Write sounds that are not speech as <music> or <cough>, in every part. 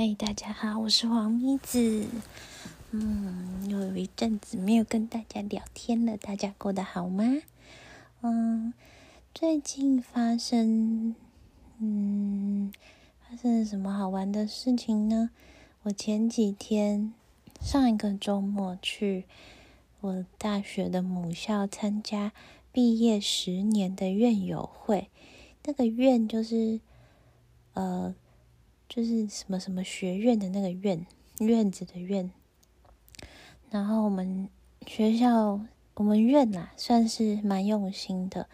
嗨，大家好，我是黄咪子。嗯，又有一阵子没有跟大家聊天了，大家过得好吗？嗯，最近发生，嗯，发生了什么好玩的事情呢？我前几天上一个周末去我大学的母校参加毕业十年的院友会，那个院就是呃。就是什么什么学院的那个院院子的院，然后我们学校我们院呐算是蛮用心的，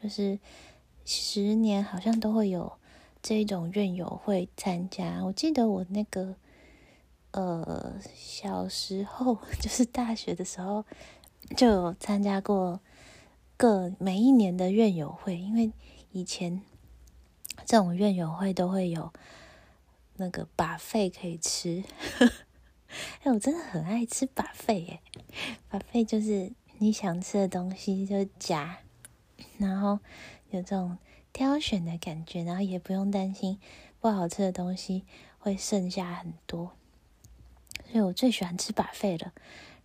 就是十年好像都会有这种院友会参加。我记得我那个呃小时候 <laughs> 就是大学的时候就有参加过各每一年的院友会，因为以前这种院友会都会有。那个把费可以吃，<laughs> 哎，我真的很爱吃把费耶！把费就是你想吃的东西就夹，然后有这种挑选的感觉，然后也不用担心不好吃的东西会剩下很多，所以我最喜欢吃把费了。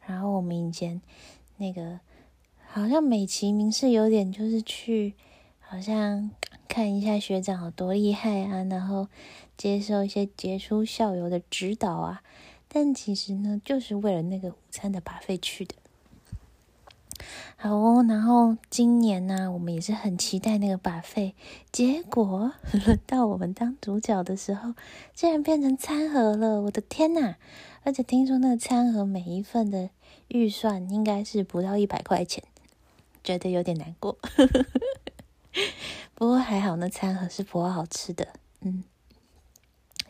然后我们以前那个好像美其名是有点就是去，好像看一下学长有多厉害啊，然后。接受一些杰出校友的指导啊，但其实呢，就是为了那个午餐的把费去的。好哦，然后今年呢，我们也是很期待那个把费。结果 <laughs> 轮到我们当主角的时候，竟然变成餐盒了！我的天呐！而且听说那个餐盒每一份的预算应该是不到一百块钱，觉得有点难过。<laughs> <laughs> 不过还好，那餐盒是颇好吃的。嗯。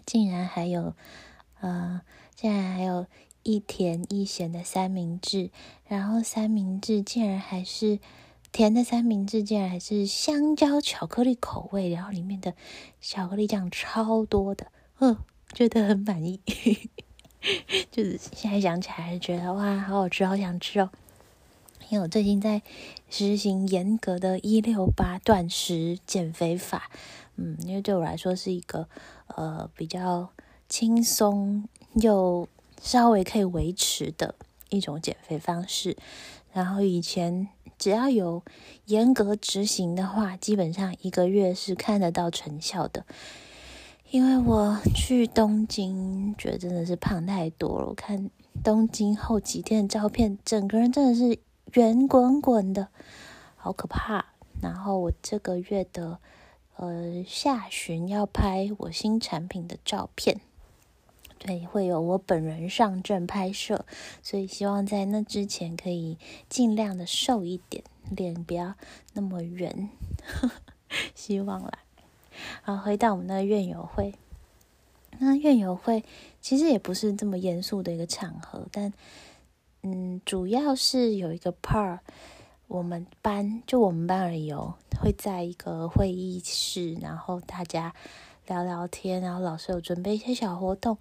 竟然还有，呃，竟然还有一甜一咸的三明治，然后三明治竟然还是甜的三明治，竟然还是香蕉巧克力口味，然后里面的巧克力酱超多的，嗯，觉得很满意，<laughs> 就是现在想起来还是觉得哇，好好吃，好想吃哦。因为我最近在实行严格的一六八断食减肥法。嗯，因为对我来说是一个呃比较轻松又稍微可以维持的一种减肥方式。然后以前只要有严格执行的话，基本上一个月是看得到成效的。因为我去东京，觉得真的是胖太多了。我看东京后几天的照片，整个人真的是圆滚滚的，好可怕。然后我这个月的。呃，下旬要拍我新产品的照片，对，会有我本人上阵拍摄，所以希望在那之前可以尽量的瘦一点，脸不要那么圆，<laughs> 希望啦。好，回到我们的院友会，那院友会其实也不是这么严肃的一个场合，但嗯，主要是有一个 part。我们班就我们班而已哦，会在一个会议室，然后大家聊聊天，然后老师有准备一些小活动。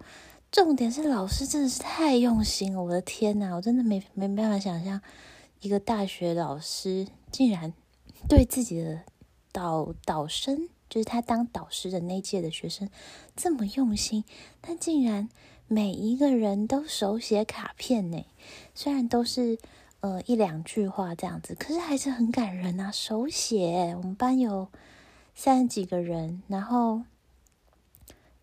重点是老师真的是太用心了，我的天呐，我真的没没办法想象一个大学老师竟然对自己的导导生，就是他当导师的那届的学生这么用心，他竟然每一个人都手写卡片呢，虽然都是。呃，一两句话这样子，可是还是很感人啊！手写，我们班有三十几个人，然后，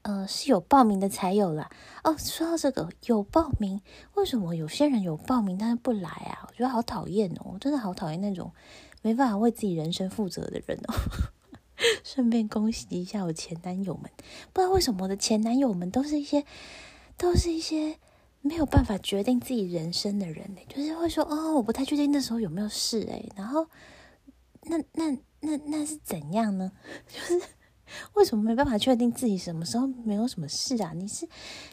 呃，是有报名的才有啦。哦，说到这个有报名，为什么有些人有报名但是不来啊？我觉得好讨厌哦，我真的好讨厌那种没办法为自己人生负责的人哦。<laughs> 顺便恭喜一下我前男友们，不知道为什么我的前男友们都是一些，都是一些。没有办法决定自己人生的人呢，就是会说哦，我不太确定那时候有没有事哎，然后那那那那是怎样呢？<laughs> 就是为什么没办法确定自己什么时候没有什么事啊？你是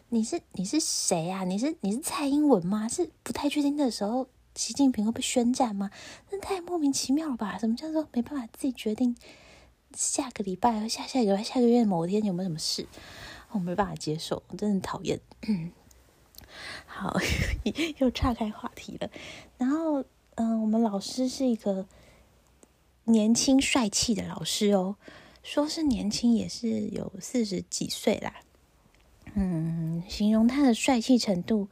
你是你是谁啊？你是你是蔡英文吗？是不太确定的时候，习近平会被宣战吗？那太莫名其妙了吧？什么叫做没办法自己决定下个礼拜下下礼拜下个月某天有没有什么事？我没办法接受，我真的讨厌。<clears throat> 好，<laughs> 又岔开话题了。然后，嗯，我们老师是一个年轻帅气的老师哦，说是年轻也是有四十几岁啦。嗯，形容他的帅气程度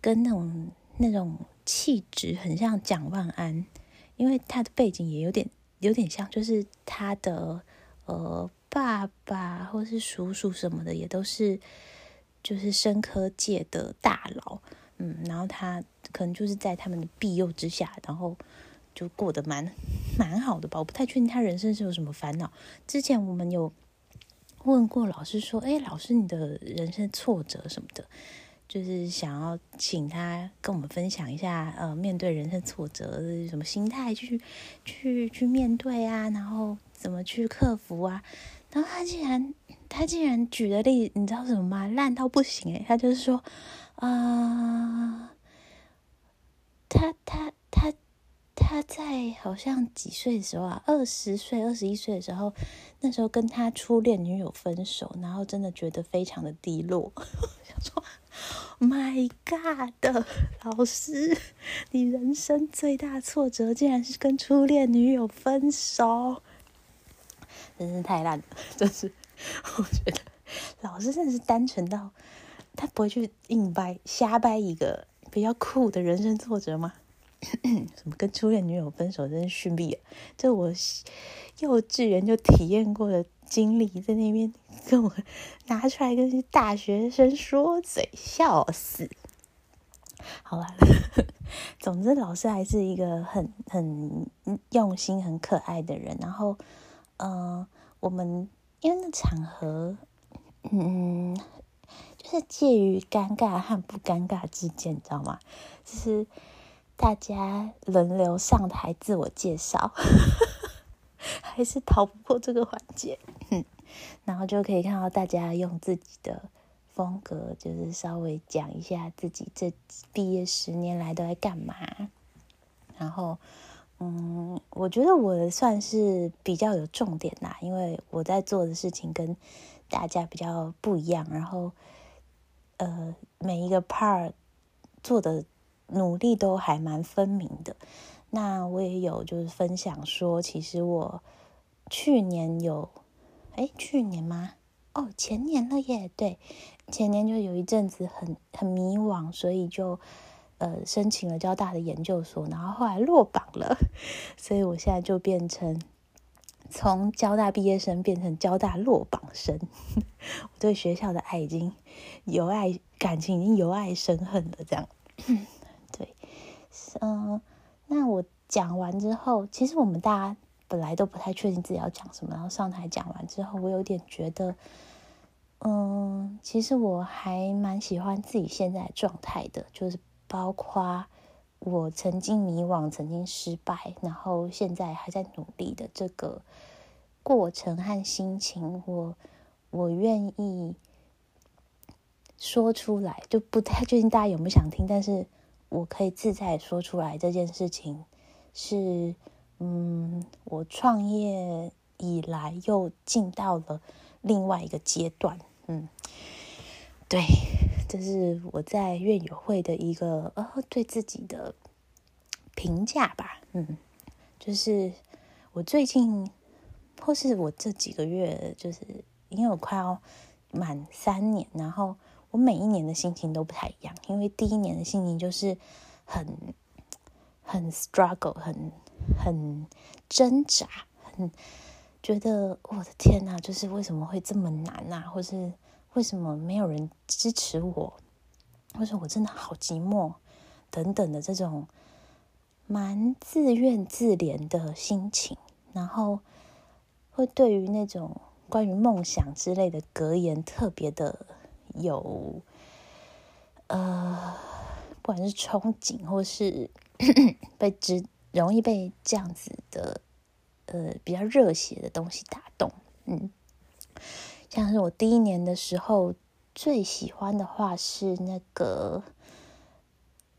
跟那种那种气质很像蒋万安，因为他的背景也有点有点像，就是他的呃爸爸或是叔叔什么的也都是就是生科界的大佬，嗯，然后他可能就是在他们的庇佑之下，然后就过得蛮蛮好的吧。我不太确定他人生是有什么烦恼。之前我们有。问过老师说：“哎，老师，你的人生挫折什么的，就是想要请他跟我们分享一下，呃，面对人生挫折什么心态去去去面对啊，然后怎么去克服啊？然后他竟然他竟然举的例子，你知道什么吗？烂到不行诶，他就是说，啊，他他他。”他在好像几岁的时候啊，二十岁、二十一岁的时候，那时候跟他初恋女友分手，然后真的觉得非常的低落，<laughs> 想说：“My God，老师，你人生最大挫折竟然是跟初恋女友分手，真是太烂了！真是，我觉得老师真的是单纯到他不会去硬掰、瞎掰一个比较酷的人生挫折吗？” <clears throat> 什么跟初恋女友分手，真是逊毙了！这我幼稚园就体验过的经历，在那边跟我拿出来跟大学生说嘴，笑死！好了，<laughs> 总之老师还是一个很很用心、很可爱的人。然后，嗯，我们因为那场合，嗯，就是介于尴尬和不尴尬之间，你知道吗？就是。大家轮流上台自我介绍，<laughs> 还是逃不过这个环节。然后就可以看到大家用自己的风格，就是稍微讲一下自己这毕业十年来都在干嘛。然后，嗯，我觉得我算是比较有重点啦，因为我在做的事情跟大家比较不一样。然后，呃，每一个 part 做的。努力都还蛮分明的。那我也有就是分享说，其实我去年有，哎，去年吗？哦，前年了耶。对，前年就有一阵子很很迷惘，所以就呃申请了交大的研究所，然后后来落榜了，<laughs> 所以我现在就变成从交大毕业生变成交大落榜生。<laughs> 我对学校的爱已经由爱感情已经由爱生恨了，这样 <coughs> 对。嗯，那我讲完之后，其实我们大家本来都不太确定自己要讲什么，然后上台讲完之后，我有点觉得，嗯，其实我还蛮喜欢自己现在的状态的，就是包括我曾经迷惘、曾经失败，然后现在还在努力的这个过程和心情，我我愿意说出来，就不太确定大家有没有想听，但是。我可以自在说出来这件事情，是嗯，我创业以来又进到了另外一个阶段，嗯，对，这是我在院友会的一个呃对自己的评价吧，嗯，就是我最近或是我这几个月，就是因为我快要满三年，然后。我每一年的心情都不太一样，因为第一年的心情就是很很 struggle，很很挣扎，很觉得我的天呐，就是为什么会这么难啊？或是为什么没有人支持我？或者我真的好寂寞等等的这种蛮自怨自怜的心情，然后会对于那种关于梦想之类的格言特别的。有，呃，不管是憧憬或是 <coughs> 被直容易被这样子的，呃，比较热血的东西打动，嗯，像是我第一年的时候最喜欢的话是那个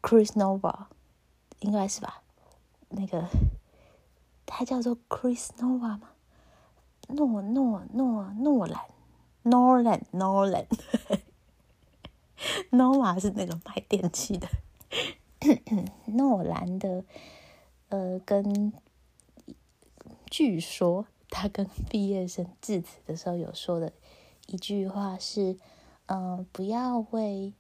Chris Nova，应该是吧？那个他叫做 Chris Nova 吗？诺诺诺诺兰。<laughs> Nolan Nolan Nova 是那个卖电器的，诺兰的，呃，跟据说他跟毕业生致辞的时候有说的一句话是，嗯，不要为，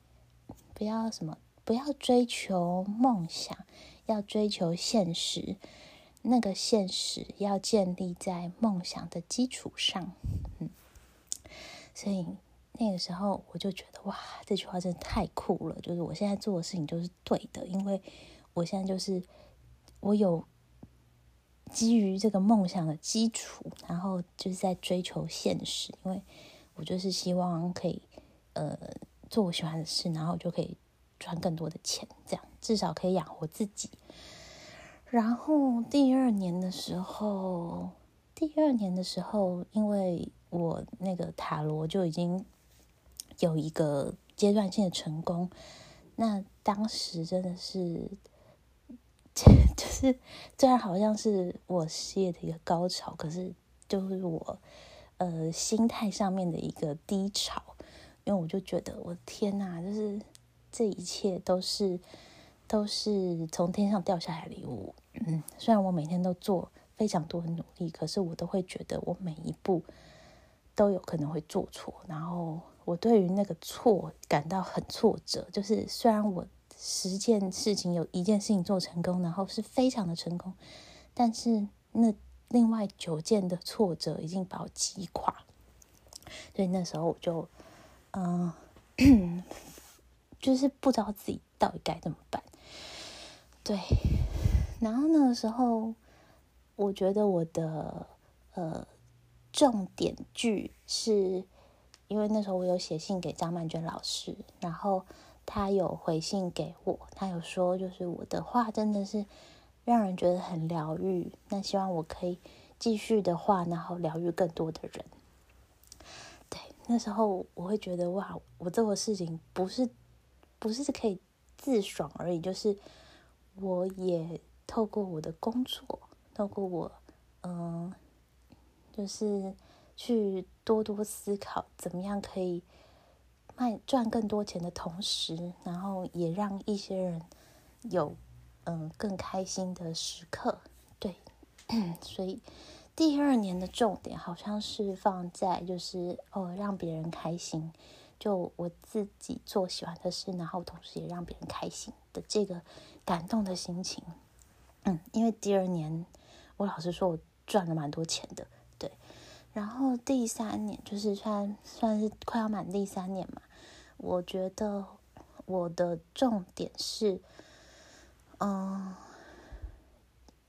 不要什么，不要追求梦想，要追求现实。那个现实要建立在梦想的基础上，嗯，所以那个时候我就觉得哇，这句话真的太酷了！就是我现在做的事情就是对的，因为我现在就是我有基于这个梦想的基础，然后就是在追求现实，因为我就是希望可以呃做我喜欢的事，然后就可以赚更多的钱，这样至少可以养活自己。然后第二年的时候，第二年的时候，因为我那个塔罗就已经有一个阶段性的成功，那当时真的是，<laughs> 就是虽然好像是我事业的一个高潮，可是就是我呃心态上面的一个低潮，因为我就觉得我的天呐，就是这一切都是。都是从天上掉下来的礼物。嗯，虽然我每天都做非常多的努力，可是我都会觉得我每一步都有可能会做错。然后我对于那个错感到很挫折。就是虽然我十件事情有一件事情做成功，然后是非常的成功，但是那另外九件的挫折已经把我击垮。所以那时候我就，嗯，<coughs> 就是不知道自己到底该怎么办。对，然后那个时候，我觉得我的呃重点句是，因为那时候我有写信给张曼娟老师，然后他有回信给我，他有说就是我的话真的是让人觉得很疗愈，那希望我可以继续的话，然后疗愈更多的人。对，那时候我会觉得哇，我做的事情不是不是可以自爽而已，就是。我也透过我的工作，透过我，嗯，就是去多多思考，怎么样可以卖赚更多钱的同时，然后也让一些人有嗯更开心的时刻。对，<clears throat> 所以第二年的重点好像是放在就是哦让别人开心。就我自己做喜欢的事，然后同时也让别人开心的这个感动的心情，嗯，因为第二年我老实说，我赚了蛮多钱的，对。然后第三年就是算算是快要满第三年嘛，我觉得我的重点是，嗯，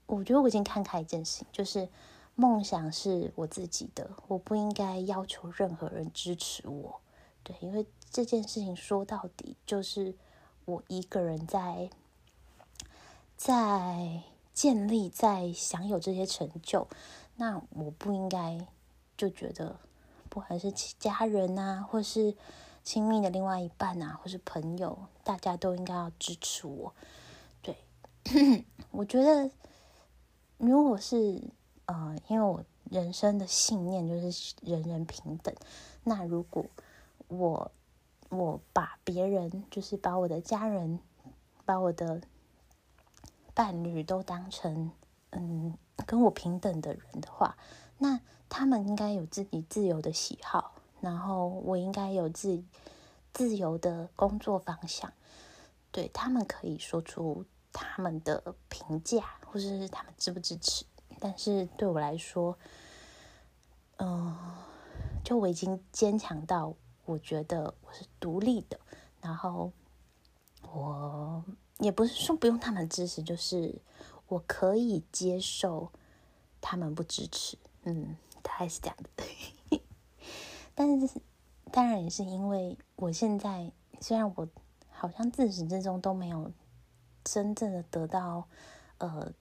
我觉得我已经看开一件事情，就是梦想是我自己的，我不应该要求任何人支持我。对，因为这件事情说到底就是我一个人在在建立，在享有这些成就，那我不应该就觉得，不管是家人啊，或是亲密的另外一半啊，或是朋友，大家都应该要支持我。<clears throat> 我觉得如果是呃，因为我人生的信念就是人人平等，那如果我我把别人，就是把我的家人，把我的伴侣都当成嗯跟我平等的人的话，那他们应该有自己自由的喜好，然后我应该有自己自由的工作方向，对他们可以说出他们的评价，或者是他们支不支持。但是对我来说，嗯，就我已经坚强到。我觉得我是独立的，然后我也不是说不用他们支持，就是我可以接受他们不支持，嗯，大概是这样的。<laughs> 但是当然也是因为我现在虽然我好像自始至终都没有真正的得到呃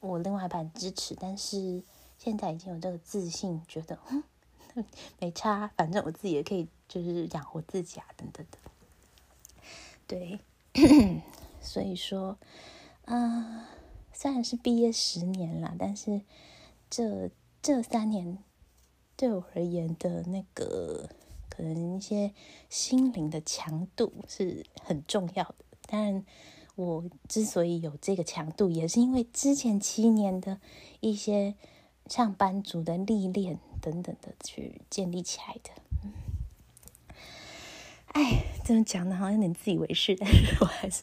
我另外一半支持，但是现在已经有这个自信，觉得没差，反正我自己也可以。就是养活自己啊，等等的，对，<clears throat> 所以说，啊，虽然是毕业十年了，但是这这三年对我而言的那个可能一些心灵的强度是很重要的。当然，我之所以有这个强度，也是因为之前七年的一些上班族的历练等等的去建立起来的。哎，这么讲的好像有点自以为是，但是我还是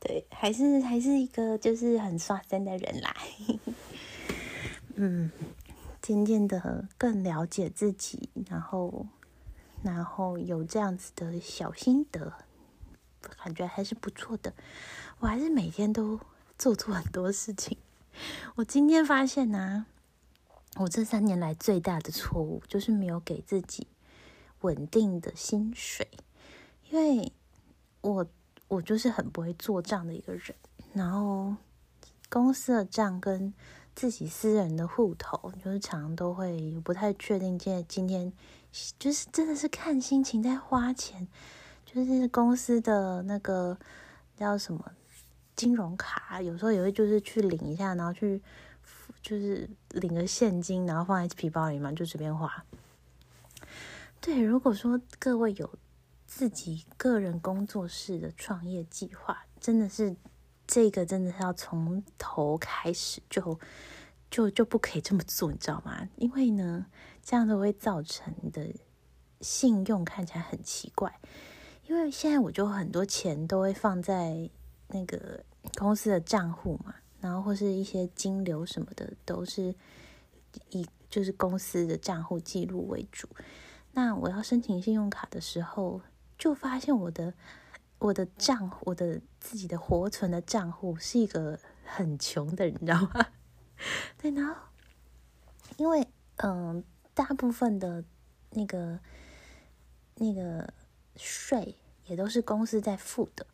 对，还是还是一个就是很刷身的人啦。嗯，渐渐的更了解自己，然后然后有这样子的小心得，感觉还是不错的。我还是每天都做错很多事情。<laughs> 我今天发现呢，我这三年来最大的错误就是没有给自己。稳定的薪水，因为我我就是很不会做账的一个人，然后公司的账跟自己私人的户头，就是常常都会不太确定。今今天就是真的是看心情在花钱，就是公司的那个叫什么金融卡，有时候也会就是去领一下，然后去就是领个现金，然后放在皮包里嘛，就随便花。对，如果说各位有自己个人工作室的创业计划，真的是这个真的是要从头开始，就就就不可以这么做，你知道吗？因为呢，这样子会造成的信用看起来很奇怪。因为现在我就很多钱都会放在那个公司的账户嘛，然后或是一些金流什么的，都是以就是公司的账户记录为主。那我要申请信用卡的时候，就发现我的我的账户，我的自己的活存的账户是一个很穷的人，你知道吗？<laughs> 对，然后因为嗯，大部分的那个那个税也都是公司在付的，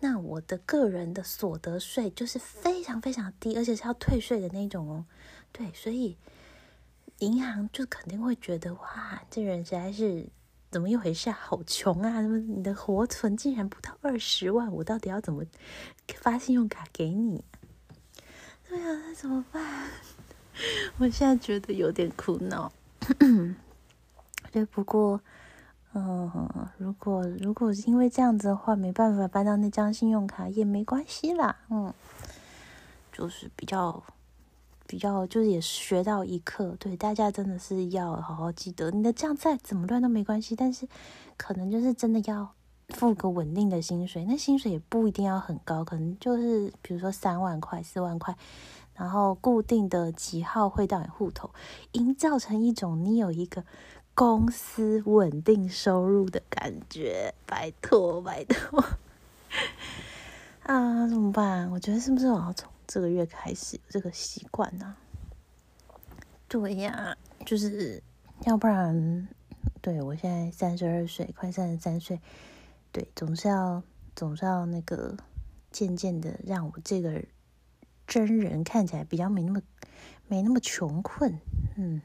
那我的个人的所得税就是非常非常低，而且是要退税的那种哦。对，所以。银行就肯定会觉得哇，这人实在是怎么一回事？好穷啊！怎么你的活存竟然不到二十万？我到底要怎么发信用卡给你？对啊，那怎么办？<laughs> 我现在觉得有点苦恼。<coughs> 对，不过，嗯，如果如果是因为这样子的话，没办法办到那张信用卡也没关系啦。嗯，就是比较。比较就是也学到一课，对大家真的是要好好记得，你的账再怎么乱都没关系，但是可能就是真的要付个稳定的薪水，那薪水也不一定要很高，可能就是比如说三万块、四万块，然后固定的几号汇到你户头，营造成一种你有一个公司稳定收入的感觉，拜托拜托 <laughs> 啊，怎么办？我觉得是不是我要从。这个月开始有这个习惯呢？对呀，就是要不然，对我现在三十二岁，快三十三岁，对，总是要总是要那个渐渐的让我这个真人看起来比较没那么没那么穷困，嗯，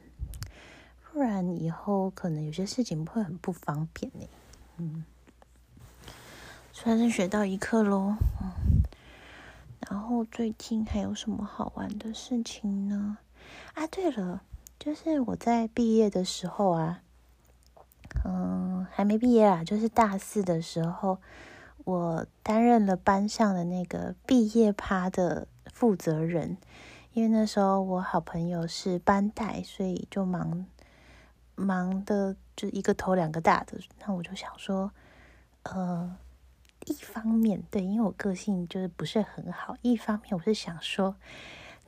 不然以后可能有些事情会很不方便呢，嗯，算是学到一课喽，嗯。然后最近还有什么好玩的事情呢？啊，对了，就是我在毕业的时候啊，嗯，还没毕业啊，就是大四的时候，我担任了班上的那个毕业趴的负责人。因为那时候我好朋友是班带，所以就忙忙的就一个头两个大的。那我就想说，呃。一方面，对，因为我个性就是不是很好。一方面，我是想说，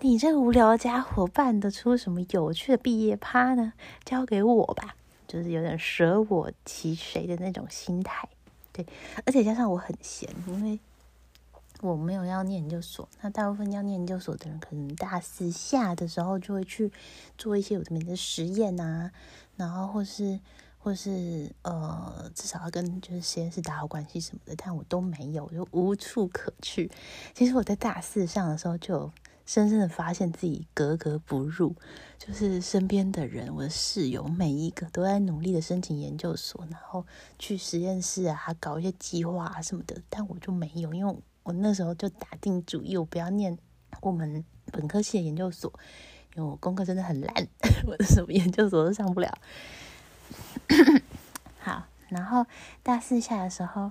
你这个无聊的家伙办得出什么有趣的毕业趴呢？交给我吧，就是有点舍我其谁的那种心态。对，而且加上我很闲，因为我没有要念研究所。那大部分要念研究所的人，可能大四下的时候就会去做一些有的没的实验啊，然后或是。或是呃，至少要跟就是实验室打好关系什么的，但我都没有，就无处可去。其实我在大四上的时候，就深深的发现自己格格不入，就是身边的人，我的室友每一个都在努力的申请研究所，然后去实验室啊搞一些计划啊什么的，但我就没有，因为我那时候就打定主意，我不要念我们本科系的研究所，因为我功课真的很烂，<laughs> 我的什么研究所都上不了。好，然后大四下的时候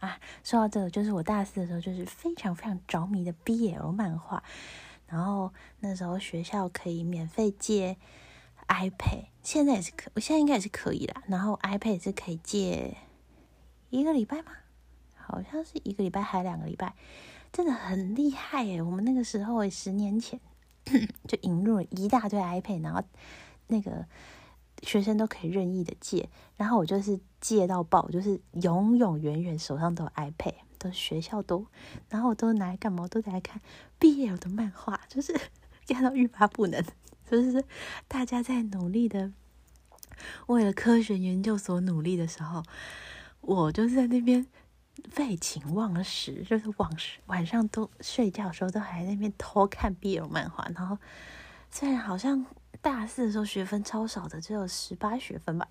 啊，说到这个，就是我大四的时候，就是非常非常着迷的 BL 漫画。然后那时候学校可以免费借 iPad 现在也是可，我现在应该也是可以啦。然后 iPad 也是可以借一个礼拜吗？好像是一个礼拜还两个礼拜，真的很厉害耶！我们那个时候十年前就引入了一大堆 iPad，然后那个学生都可以任意的借，然后我就是借到爆，就是永永远远手上都有 iPad，都学校都，然后我都拿来干嘛？我都拿来看毕业的漫画，就是 <laughs> 看到欲罢不能。就是大家在努力的为了科学研究所努力的时候，我就是在那边废寝忘食，就是晚晚上都睡觉的时候都还在那边偷看 BL 漫画。然后虽然好像大四的时候学分超少的，只有十八学分吧，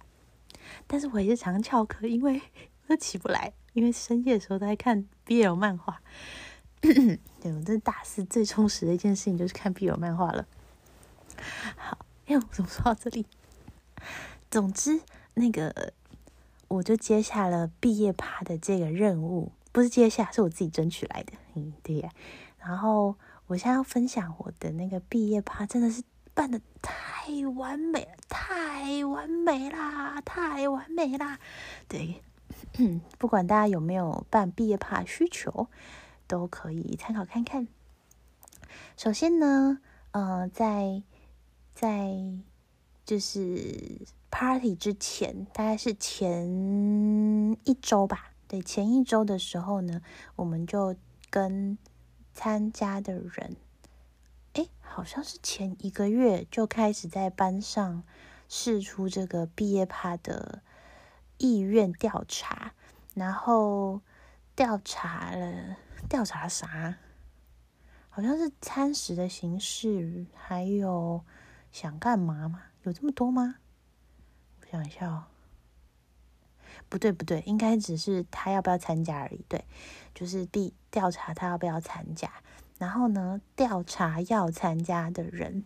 但是我也是常翘课，因为都起不来，因为深夜的时候都在看 BL 漫画。<coughs> 对我这大四最充实的一件事情就是看 BL 漫画了。好，哎，我怎么说到这里？总之，那个我就接下了毕业趴的这个任务，不是接下，是我自己争取来的。嗯，对呀。然后我现在要分享我的那个毕业趴，真的是办的太完美了，太完美啦，太完美啦。对，<clears throat> 不管大家有没有办毕业趴需求，都可以参考看看。首先呢，呃，在在就是 party 之前，大概是前一周吧。对，前一周的时候呢，我们就跟参加的人，哎，好像是前一个月就开始在班上试出这个毕业趴的意愿调查，然后调查了调查啥？好像是餐食的形式，还有。想干嘛吗？有这么多吗？想一下哦，不对不对，应该只是他要不要参加而已。对，就是必调查他要不要参加，然后呢，调查要参加的人，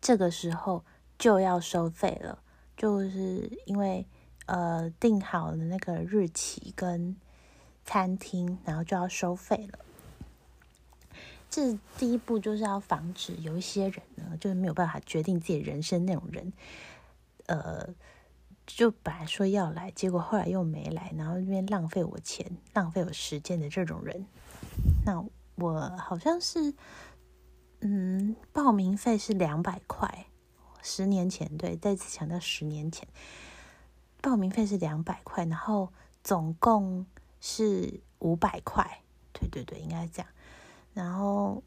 这个时候就要收费了，就是因为呃定好了那个日期跟餐厅，然后就要收费了。这第一步就是要防止有一些人呢，就是没有办法决定自己人生那种人，呃，就本来说要来，结果后来又没来，然后那边浪费我钱、浪费我时间的这种人。那我好像是，嗯，报名费是两百块，十年前对，再次强调十年前，报名费是两百块，然后总共是五百块，对对对，应该是这样。然后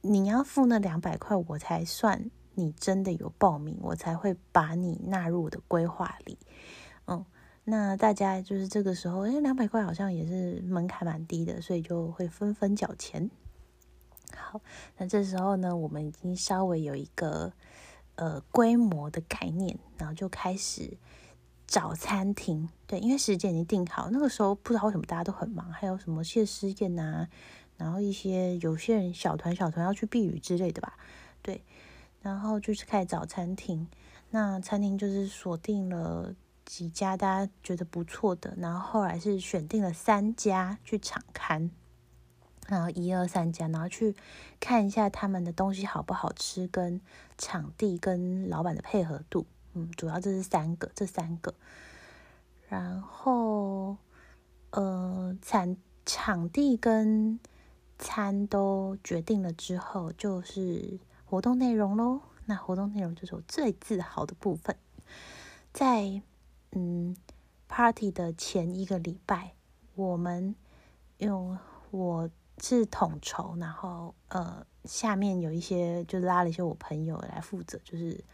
你要付那两百块，我才算你真的有报名，我才会把你纳入我的规划里。嗯，那大家就是这个时候，因为两百块好像也是门槛蛮低的，所以就会纷纷缴钱。好，那这时候呢，我们已经稍微有一个呃规模的概念，然后就开始找餐厅。对，因为时间已经定好，那个时候不知道为什么大家都很忙，还有什么谢师宴呐。然后一些有些人小团小团要去避雨之类的吧，对，然后就是开始找餐厅，那餐厅就是锁定了几家大家觉得不错的，然后后来是选定了三家去场刊，然后一二三家，然后去看一下他们的东西好不好吃，跟场地跟老板的配合度，嗯，主要这是三个，这三个，然后呃，场场地跟餐都决定了之后，就是活动内容喽。那活动内容就是我最自豪的部分，在嗯 party 的前一个礼拜，我们用我是统筹，然后呃下面有一些就拉了一些我朋友来负责，就是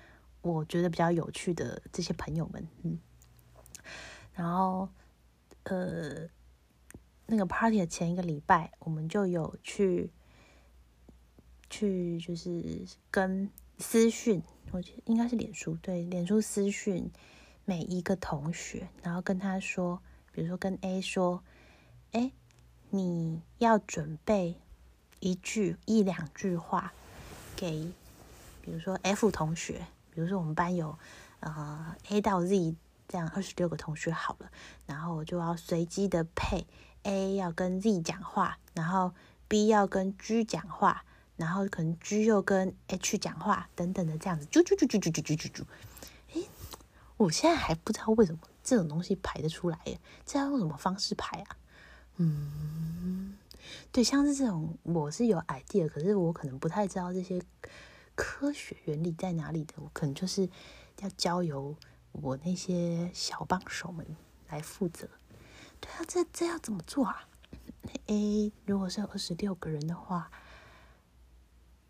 我觉得比较有趣的这些朋友们，嗯，然后呃。那个 party 的前一个礼拜，我们就有去去，就是跟私讯，我觉得应该是脸书，对，脸书私讯每一个同学，然后跟他说，比如说跟 A 说，哎，你要准备一句一两句话给，比如说 F 同学，比如说我们班有呃 A 到 Z 这样二十六个同学好了，然后我就要随机的配。A 要跟 Z 讲话，然后 B 要跟 G 讲话，然后可能 G 又跟 H 讲话等等的这样子，啾啾啾啾啾啾啾啾啾。诶，我现在还不知道为什么这种东西排得出来耶，这要用什么方式排啊？嗯，对，像是这种我是有 idea，可是我可能不太知道这些科学原理在哪里的，我可能就是要交由我那些小帮手们来负责。对啊，这这要怎么做啊？A 如果是二十六个人的话，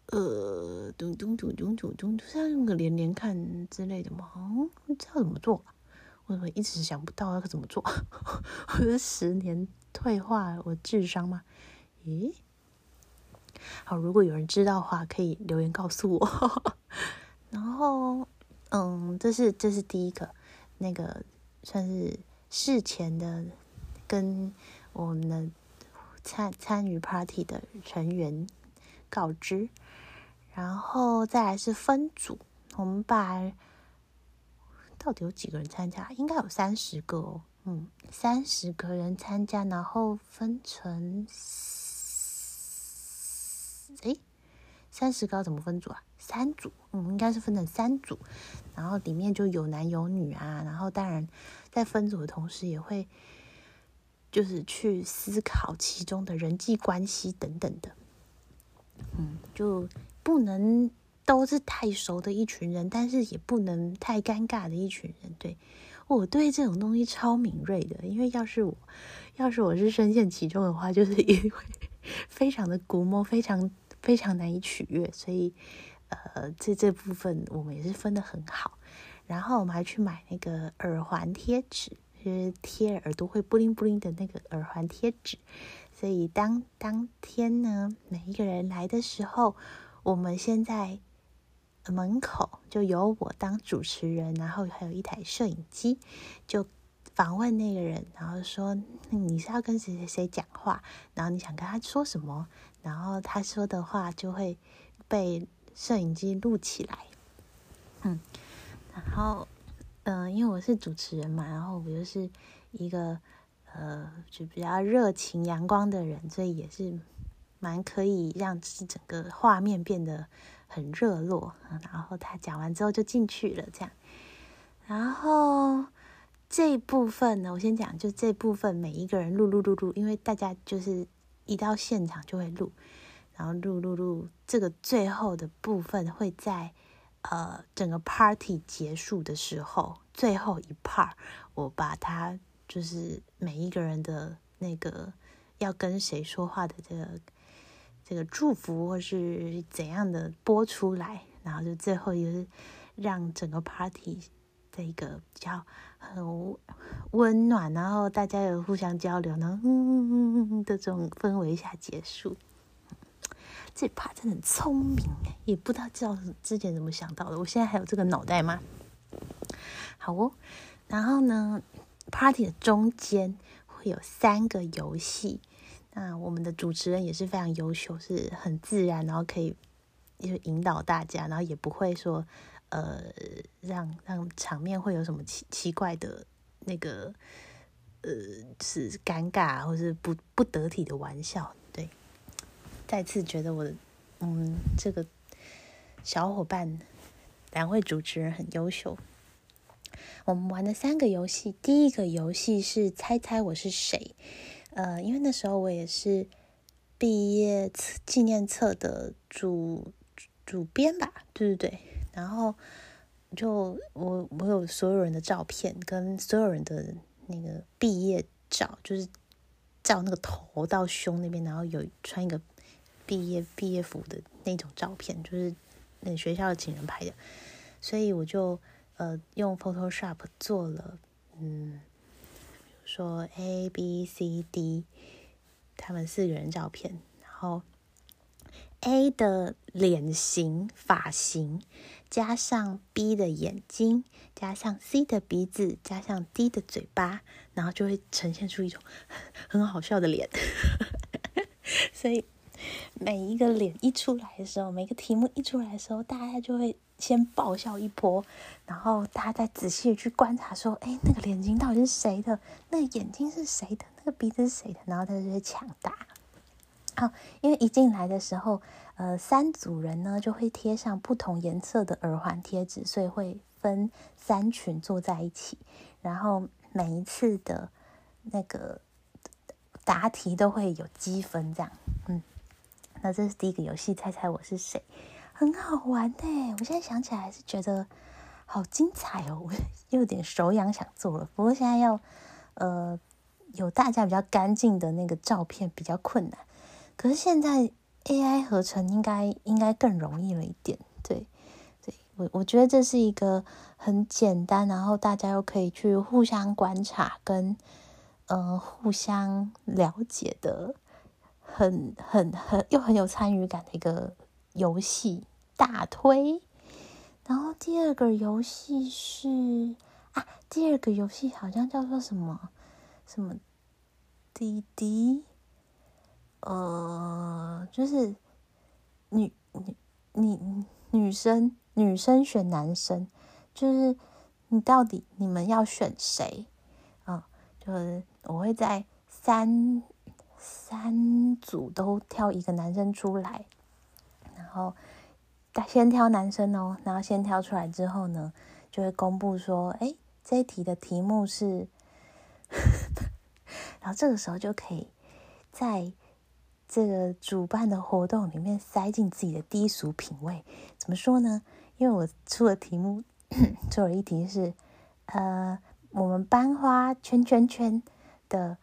呃，咚咚咚咚咚咚，是要用个连连看之类的吗？这要怎么做？我怎么一直想不到要怎么做？<laughs> 我是十年退化我智商吗？咦？好，如果有人知道的话，可以留言告诉我。<laughs> 然后，嗯，这是这是第一个，那个算是事前的。跟我们的参参与 party 的成员告知，然后再来是分组。我们把到底有几个人参加？应该有三十个哦。嗯，三十个人参加，然后分成哎，三十个怎么分组啊？三组，嗯，应该是分成三组，然后里面就有男有女啊。然后当然在分组的同时也会。就是去思考其中的人际关系等等的，嗯，就不能都是太熟的一群人，但是也不能太尴尬的一群人。对我对这种东西超敏锐的，因为要是我要是我是深陷其中的话，就是因为非常的古摸，非常非常难以取悦，所以呃，这这部分我们也是分的很好。然后我们还去买那个耳环贴纸。就是贴耳朵会布灵布灵的那个耳环贴纸，所以当当天呢，每一个人来的时候，我们现在门口就由我当主持人，然后还有一台摄影机，就访问那个人，然后说你是要跟谁谁谁讲话，然后你想跟他说什么，然后他说的话就会被摄影机录起来，嗯，然后。嗯，因为我是主持人嘛，然后我又是一个呃，就比较热情阳光的人，所以也是蛮可以让整个画面变得很热络。然后他讲完之后就进去了，这样。然后这部分呢，我先讲，就这部分每一个人录录录录，因为大家就是一到现场就会录，然后录录录，这个最后的部分会在。呃，整个 party 结束的时候，最后一 part，我把它就是每一个人的那个要跟谁说话的这个这个祝福或是怎样的播出来，然后就最后也是让整个 party 的一个比较很温暖，然后大家有互相交流，然后嗯嗯嗯嗯的这种氛围下结束。这 part 真的很聪明哎，也不知道知道之前怎么想到的。我现在还有这个脑袋吗？好哦，然后呢，party 的中间会有三个游戏。那我们的主持人也是非常优秀，是很自然，然后可以就引导大家，然后也不会说呃让让场面会有什么奇奇怪的那个呃是尴尬或是不不得体的玩笑。对再次觉得我，嗯，这个小伙伴，两位主持人很优秀。我们玩的三个游戏，第一个游戏是猜猜我是谁。呃，因为那时候我也是毕业纪念册的主主编吧，对对对。然后就我我有所有人的照片，跟所有人的那个毕业照，就是照那个头到胸那边，然后有穿一个。毕业毕业服的那种照片，就是那学校请人拍的，所以我就呃用 Photoshop 做了，嗯，说 A B C D 他们四个人照片，然后 A 的脸型发型，加上 B 的眼睛，加上 C 的鼻子，加上 D 的嘴巴，然后就会呈现出一种 <laughs> 很好笑的脸，<laughs> 所以。每一个脸一出来的时候，每个题目一出来的时候，大家就会先爆笑一波，然后大家再仔细的去观察，说：“哎，那个眼睛到底是谁的？那个眼睛是谁的？那个鼻子是谁的？”然后他就会抢答。好，因为一进来的时候，呃，三组人呢就会贴上不同颜色的耳环贴纸，所以会分三群坐在一起。然后每一次的那个答题都会有积分，这样。嗯，那这是第一个游戏，猜猜我是谁，很好玩呢。我现在想起来还是觉得好精彩哦，我 <laughs> 有点手痒想做了。不过现在要呃有大家比较干净的那个照片比较困难。可是现在 AI 合成应该应该更容易了一点，对，对我我觉得这是一个很简单，然后大家又可以去互相观察跟呃互相了解的，很很很又很有参与感的一个游戏，大推。然后第二个游戏是啊，第二个游戏好像叫做什么什么滴滴。呃，就是女女你女生女生选男生，就是你到底你们要选谁？嗯，就是我会在三三组都挑一个男生出来，然后他先挑男生哦，然后先挑出来之后呢，就会公布说，哎，这一题的题目是，<laughs> 然后这个时候就可以在。这个主办的活动里面塞进自己的低俗品味，怎么说呢？因为我出的题目，<coughs> 出了一题是，呃，我们班花圈圈圈的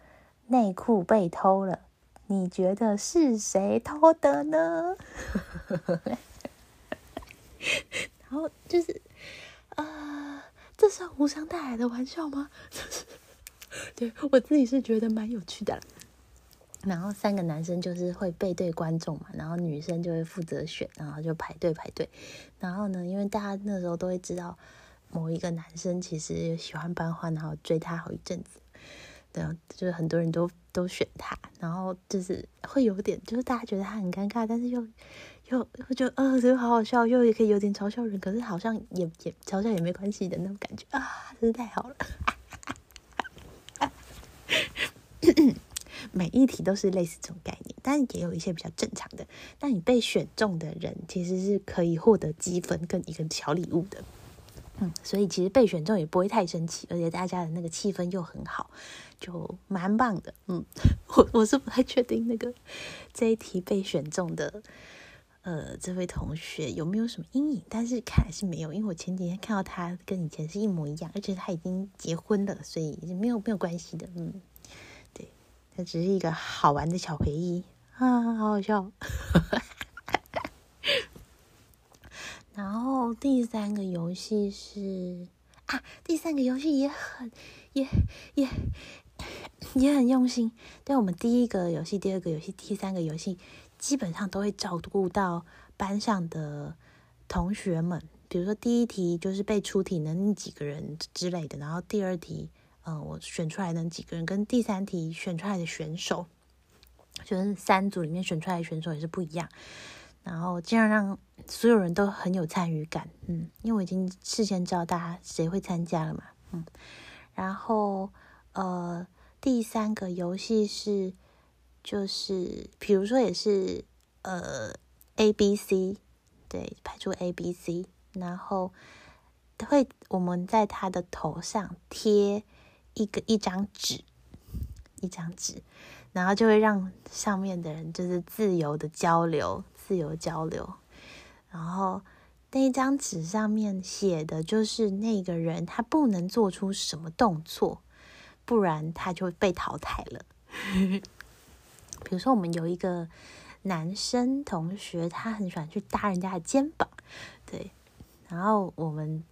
内裤被偷了，你觉得是谁偷的呢？<laughs> 然后就是，啊，这是无伤大雅的玩笑吗？就 <laughs> 是对我自己是觉得蛮有趣的。然后三个男生就是会背对观众嘛，然后女生就会负责选，然后就排队排队。然后呢，因为大家那时候都会知道某一个男生其实喜欢班花，然后追她好一阵子，对，就是很多人都都选他。然后就是会有点，就是大家觉得他很尴尬，但是又又又觉得呃，这好好笑，又也可以有点嘲笑人，可是好像也也嘲笑也没关系的那种感觉啊，真是太好了。<coughs> 每一题都是类似这种概念，但也有一些比较正常的。那你被选中的人其实是可以获得积分跟一个小礼物的，嗯，所以其实被选中也不会太生气，而且大家的那个气氛又很好，就蛮棒的。嗯，<laughs> 我我是不太确定那个这一题被选中的呃这位同学有没有什么阴影，但是看来是没有，因为我前几天看到他跟以前是一模一样，而且他已经结婚了，所以没有没有关系的。嗯。对这只是一个好玩的小回忆啊，好好笑。<laughs> 然后第三个游戏是啊，第三个游戏也很也也 <laughs> 也很用心。但我们第一个游戏、第二个游戏、第三个游戏，基本上都会照顾到班上的同学们。比如说第一题就是被出题的那几个人之类的，然后第二题。嗯，我选出来的几个人跟第三题选出来的选手，就是三组里面选出来的选手也是不一样。然后尽量让所有人都很有参与感，嗯，因为我已经事先知道大家谁会参加了嘛，嗯。然后呃，第三个游戏是就是比如说也是呃 A B C，对，排出 A B C，然后会我们在他的头上贴。一个一张纸，一张纸，然后就会让上面的人就是自由的交流，自由交流。然后那一张纸上面写的就是那个人他不能做出什么动作，不然他就被淘汰了。<laughs> 比如说，我们有一个男生同学，他很喜欢去搭人家的肩膀，对。然后我们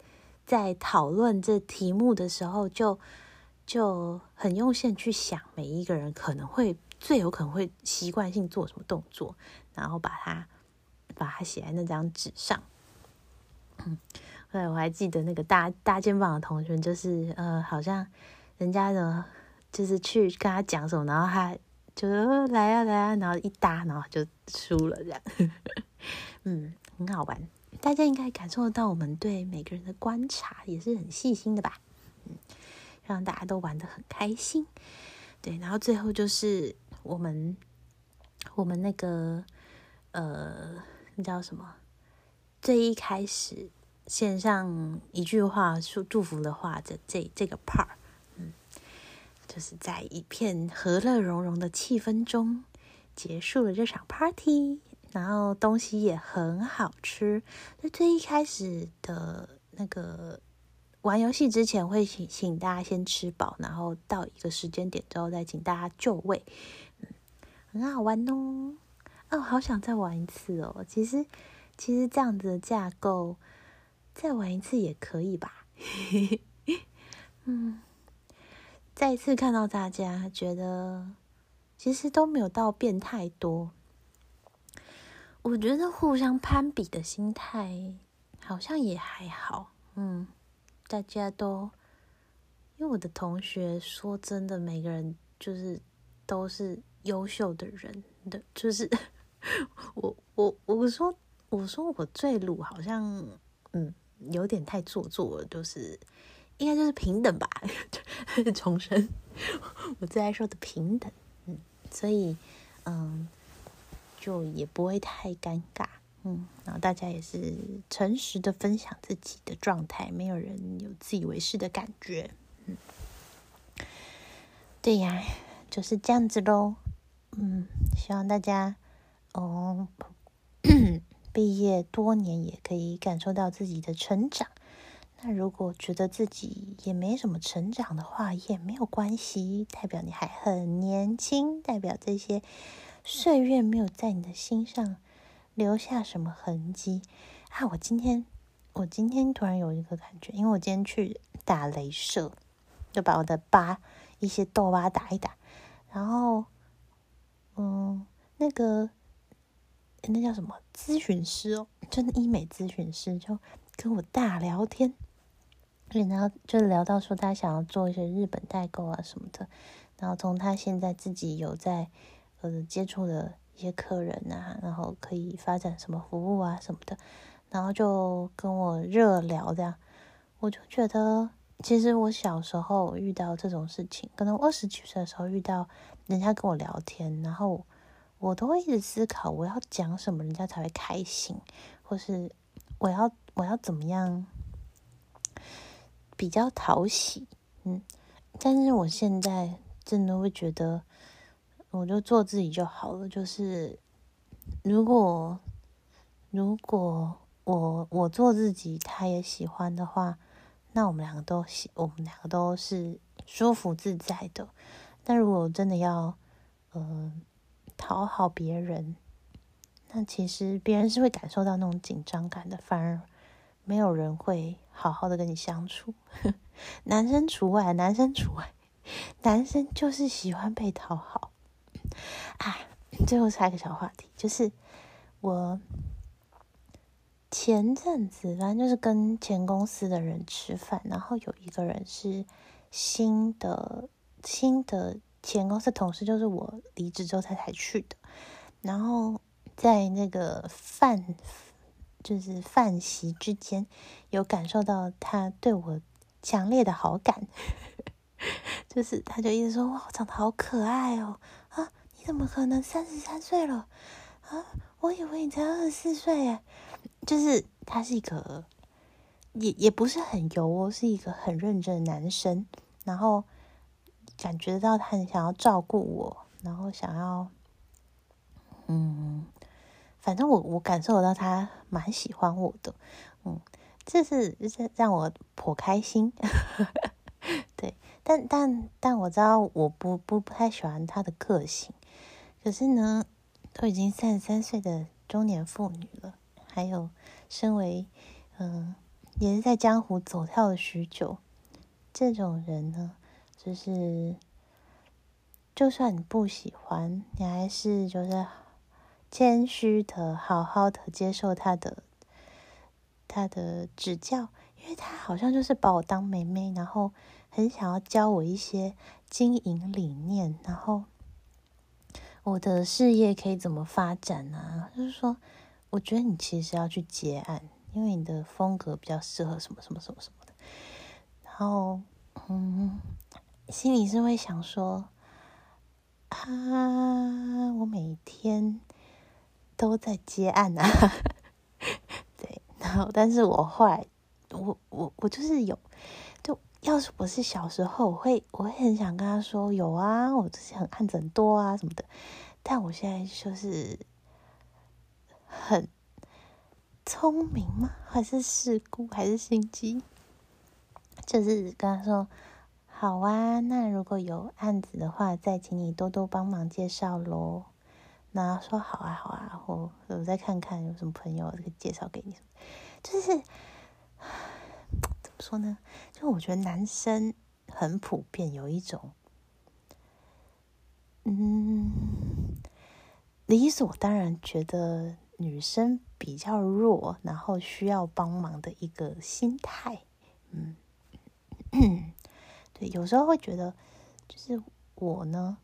在讨论这题目的时候就。就很用心去想每一个人可能会最有可能会习惯性做什么动作，然后把它把它写在那张纸上。嗯，<coughs> 后来我还记得那个搭搭肩膀的同学，就是呃，好像人家的，就是去跟他讲什么，然后他就来啊来啊，然后一搭，然后就输了这样。<laughs> 嗯，很好玩，大家应该感受得到我们对每个人的观察也是很细心的吧？嗯。让大家都玩的很开心，对，然后最后就是我们我们那个呃，那叫什么？最一开始线上一句话祝祝福的话的这这个 part，就是在一片和乐融融的气氛中结束了这场 party，然后东西也很好吃。就最一开始的那个玩游戏之前会请请大家先吃饱，然后到一个时间点之后再请大家就位，嗯，很好玩哦。哦，好想再玩一次哦。其实。其实这样子的架构，再玩一次也可以吧。<laughs> 嗯，再次看到大家，觉得其实都没有到变太多。我觉得互相攀比的心态好像也还好。嗯，大家都因为我的同学说真的，每个人就是都是优秀的人的，就是 <laughs> 我我我说。我说我最鲁好像，嗯，有点太做作了，就是应该就是平等吧，<laughs> 重申我最爱说的平等，嗯，所以嗯，就也不会太尴尬，嗯，然后大家也是诚实的分享自己的状态，没有人有自以为是的感觉，嗯，对呀，就是这样子喽，嗯，希望大家哦。<coughs> 毕业多年也可以感受到自己的成长。那如果觉得自己也没什么成长的话，也没有关系，代表你还很年轻，代表这些岁月没有在你的心上留下什么痕迹啊！我今天，我今天突然有一个感觉，因为我今天去打镭射，就把我的疤一些痘疤打一打，然后，嗯，那个。那叫什么咨询师哦，真的医美咨询师就跟我大聊天，然后就聊到说他想要做一些日本代购啊什么的，然后从他现在自己有在呃接触的一些客人啊，然后可以发展什么服务啊什么的，然后就跟我热聊这样，我就觉得其实我小时候遇到这种事情，可能二十几岁的时候遇到人家跟我聊天，然后。我都会一直思考，我要讲什么人家才会开心，或是我要我要怎么样比较讨喜，嗯，但是我现在真的会觉得，我就做自己就好了。就是如果如果我我做自己，他也喜欢的话，那我们两个都喜，我们两个都是舒服自在的。但如果真的要，嗯。讨好别人，那其实别人是会感受到那种紧张感的，反而没有人会好好的跟你相处。<laughs> 男生除外，男生除外，<laughs> 男生就是喜欢被讨好。啊，最后插一个小话题，就是我前阵子反正就是跟前公司的人吃饭，然后有一个人是新的新的。前公司同事就是我离职之后他才去的，然后在那个饭就是饭席之间，有感受到他对我强烈的好感，<laughs> 就是他就一直说哇，长得好可爱哦啊，你怎么可能三十三岁了啊？我以为你才二十四岁哎，就是他是一个也也不是很油哦，是一个很认真的男生，然后。感觉到他很想要照顾我，然后想要，嗯，反正我我感受到他蛮喜欢我的，嗯，这是这让我颇开心，<laughs> 对，但但但我知道我不不不太喜欢他的个性，可是呢，都已经三十三岁的中年妇女了，还有身为嗯也是在江湖走跳了许久，这种人呢。就是，就算你不喜欢，你还是就是谦虚的、好好的接受他的他的指教，因为他好像就是把我当妹妹，然后很想要教我一些经营理念，然后我的事业可以怎么发展呢？就是说，我觉得你其实要去结案，因为你的风格比较适合什么什么什么什么的，然后，嗯。心里是会想说，啊，我每天都在接案啊，<laughs> 对，然后但是我后来，我我我就是有，就要是我是小时候，我会我会很想跟他说有啊，我之前很案子很多啊什么的，但我现在就是很聪明吗？还是世故？还是心机？就是跟他说。好啊，那如果有案子的话，再请你多多帮忙介绍喽。那说好啊，好啊，我我再看看有什么朋友可以介绍给你。就是 <sighs> 怎么说呢？就我觉得男生很普遍有一种，嗯，理所当然觉得女生比较弱，然后需要帮忙的一个心态，嗯。<coughs> 对有时候会觉得，就是我呢，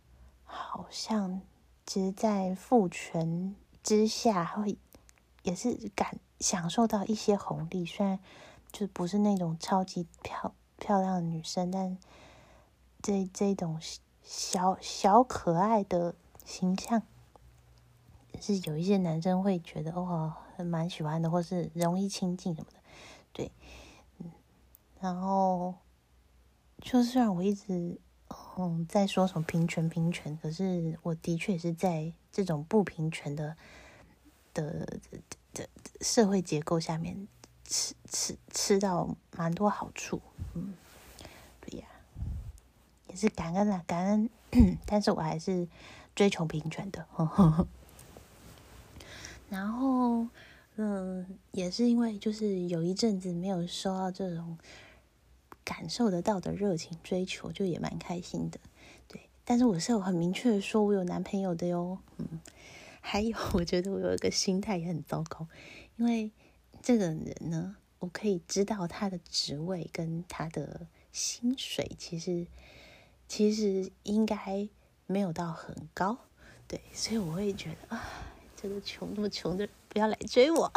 好像其实，在父权之下，会也是感享受到一些红利。虽然就不是那种超级漂漂亮的女生，但这这种小小可爱的形象，是有一些男生会觉得哇，蛮喜欢的，或是容易亲近什么的。对，嗯，然后。就虽然我一直嗯在说什么平权平权，可是我的确是在这种不平权的的的社会结构下面吃吃吃到蛮多好处，嗯，对呀，也是感恩啦感恩，<coughs> 但是我还是追求平权的，<laughs> 然后嗯也是因为就是有一阵子没有收到这种。感受得到的热情追求，就也蛮开心的，对。但是我是有很明确的说，我有男朋友的哟。嗯，还有，<laughs> 我觉得我有一个心态也很糟糕，因为这个人呢，我可以知道他的职位跟他的薪水，其实其实应该没有到很高，对。所以我会觉得啊，这个穷那么穷的不要来追我 <laughs>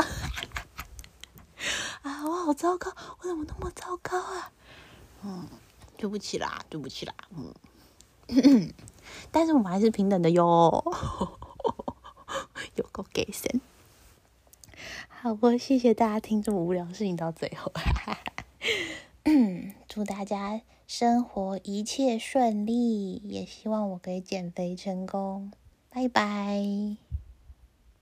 啊！我好糟糕，我怎么那么糟糕啊？嗯，对不起啦，对不起啦，嗯，<laughs> 但是我们还是平等的哟，<laughs> 有够给神。好，我谢谢大家听这么无聊的事情到最后，<laughs> 祝大家生活一切顺利，也希望我可以减肥成功，拜拜。